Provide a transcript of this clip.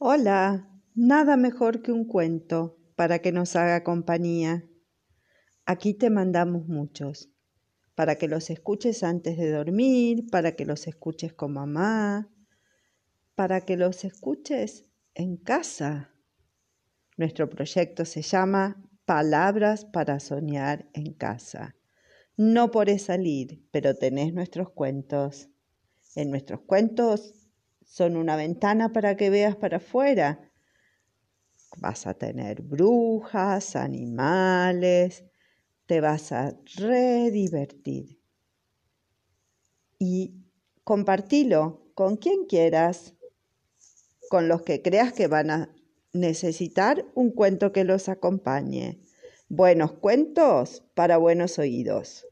Hola, nada mejor que un cuento para que nos haga compañía. Aquí te mandamos muchos, para que los escuches antes de dormir, para que los escuches con mamá, para que los escuches en casa. Nuestro proyecto se llama Palabras para soñar en casa. No podés salir, pero tenés nuestros cuentos. En nuestros cuentos son una ventana para que veas para afuera. Vas a tener brujas, animales, te vas a redivertir. Y compartilo con quien quieras, con los que creas que van a necesitar un cuento que los acompañe. Buenos cuentos para buenos oídos.